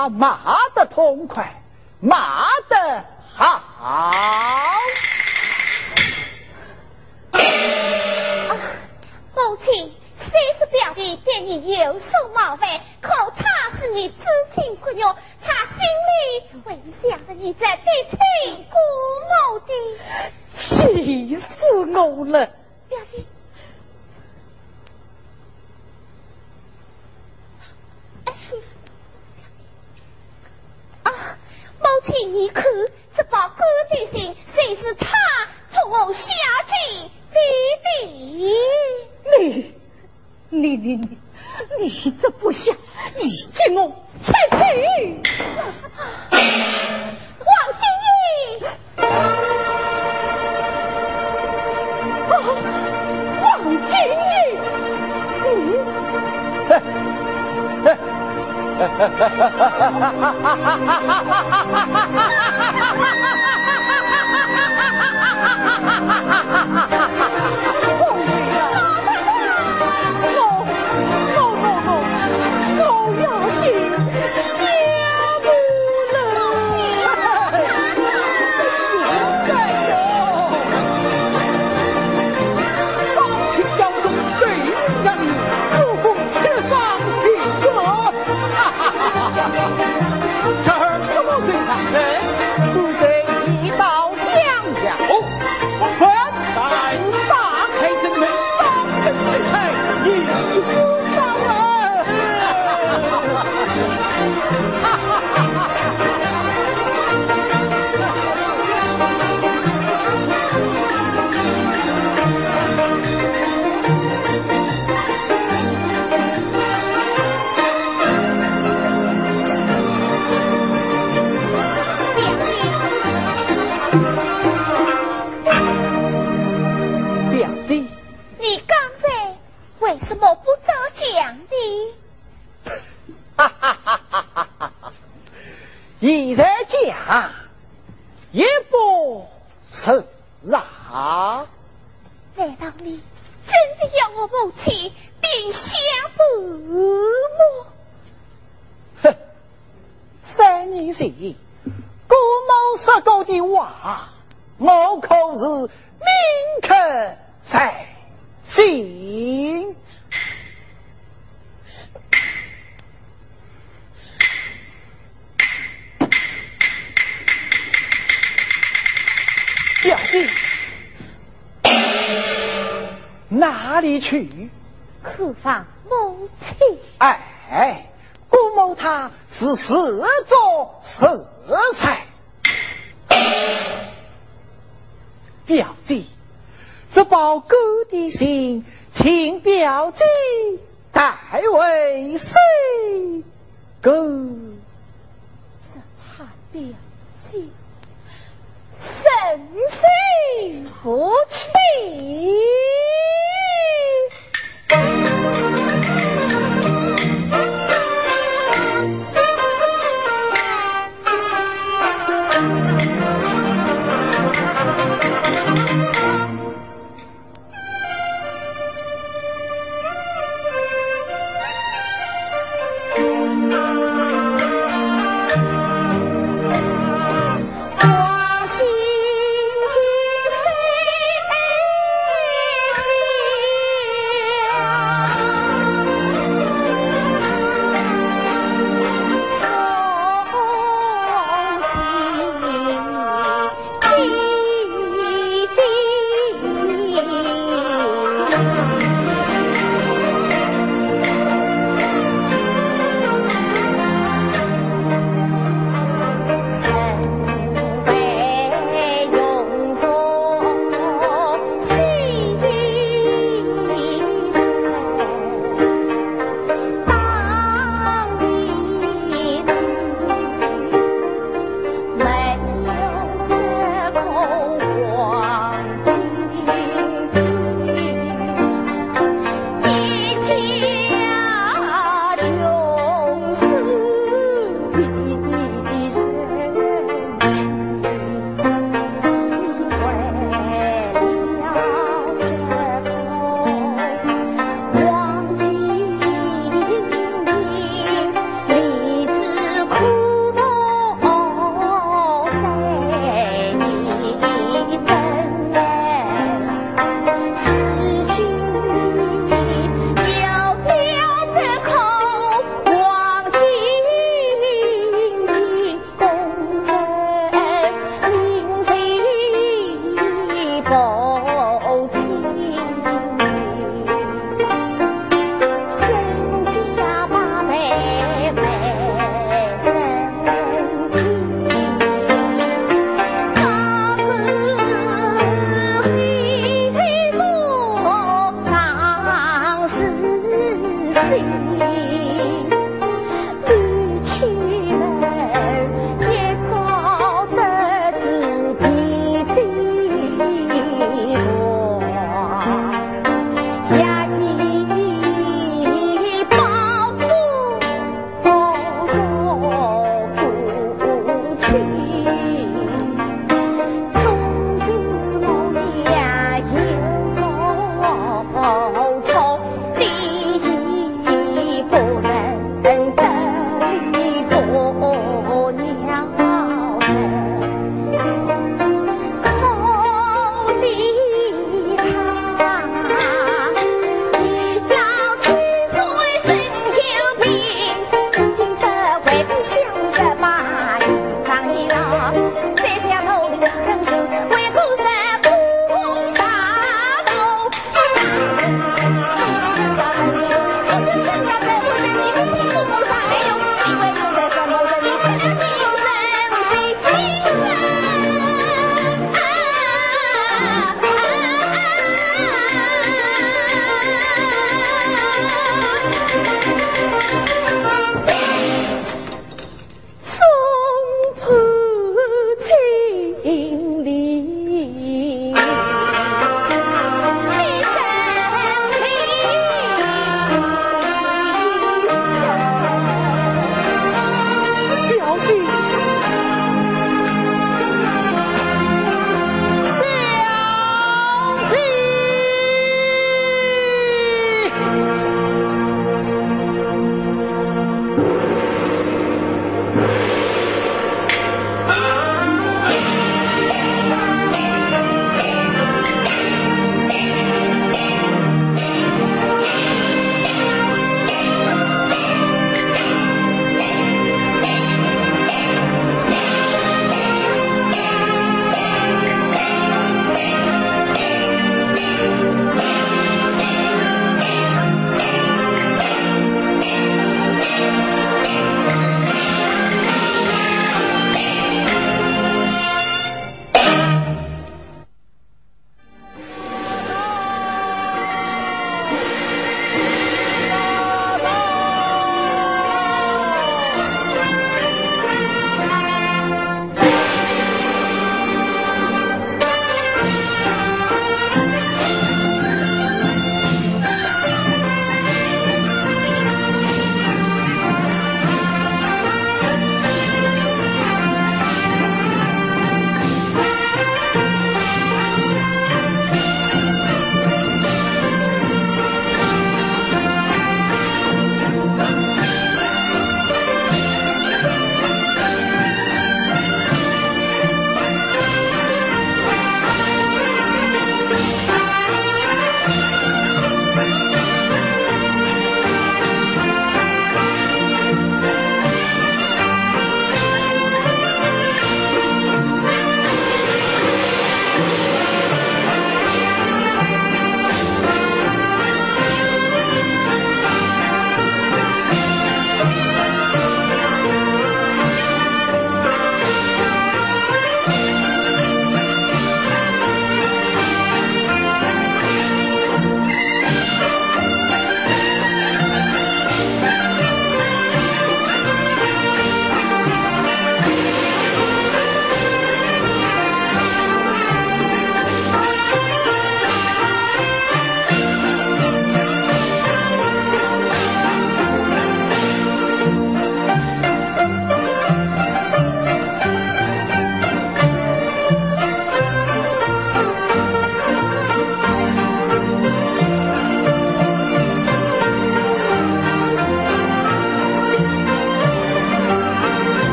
他骂得痛快，骂哥，只怕表弟。生死不弃。